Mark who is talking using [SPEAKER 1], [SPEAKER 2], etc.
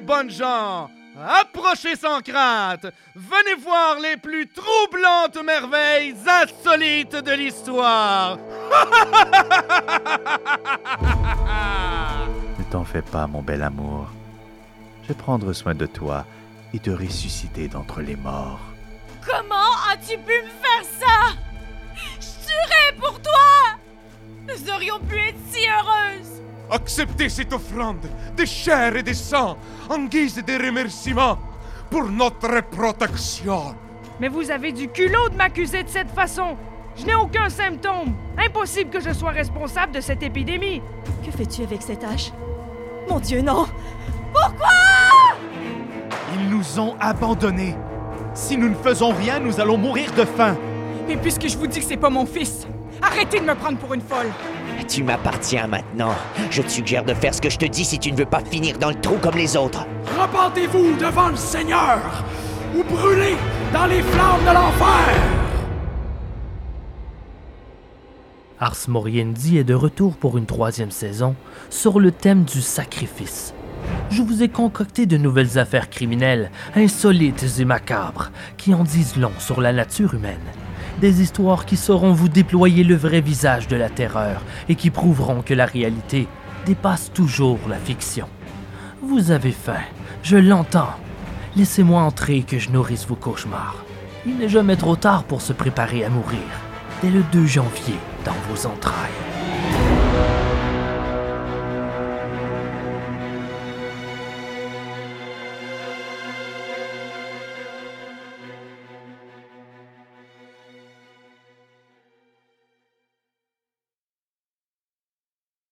[SPEAKER 1] les bonnes gens, approchez sans crainte. Venez voir les plus troublantes merveilles insolites de l'histoire.
[SPEAKER 2] Ne t'en fais pas, mon bel amour. Je vais prendre soin de toi et te ressusciter d'entre les morts.
[SPEAKER 3] Comment as-tu pu me faire ça? Je tuerais pour toi Nous aurions pu être si
[SPEAKER 4] Acceptez cette offrande de chair et de sang en guise de remerciement pour notre protection.
[SPEAKER 5] Mais vous avez du culot de m'accuser de cette façon. Je n'ai aucun symptôme. Impossible que je sois responsable de cette épidémie.
[SPEAKER 3] Que fais-tu avec cette hache? Mon Dieu, non Pourquoi?
[SPEAKER 6] Ils nous ont abandonnés. Si nous ne faisons rien, nous allons mourir de faim.
[SPEAKER 5] Et puisque je vous dis que c'est pas mon fils, arrêtez de me prendre pour une folle.
[SPEAKER 7] Tu m'appartiens maintenant. Je te suggère de faire ce que je te dis si tu ne veux pas finir dans le trou comme les autres.
[SPEAKER 8] Repentez-vous devant le Seigneur ou brûlez dans les flammes de l'enfer.
[SPEAKER 9] Ars Moriendi est de retour pour une troisième saison sur le thème du sacrifice. Je vous ai concocté de nouvelles affaires criminelles, insolites et macabres, qui en disent long sur la nature humaine. Des histoires qui sauront vous déployer le vrai visage de la terreur et qui prouveront que la réalité dépasse toujours la fiction. Vous avez faim, je l'entends. Laissez-moi entrer que je nourrisse vos cauchemars. Il n'est jamais trop tard pour se préparer à mourir. Dès le 2 janvier, dans vos entrailles.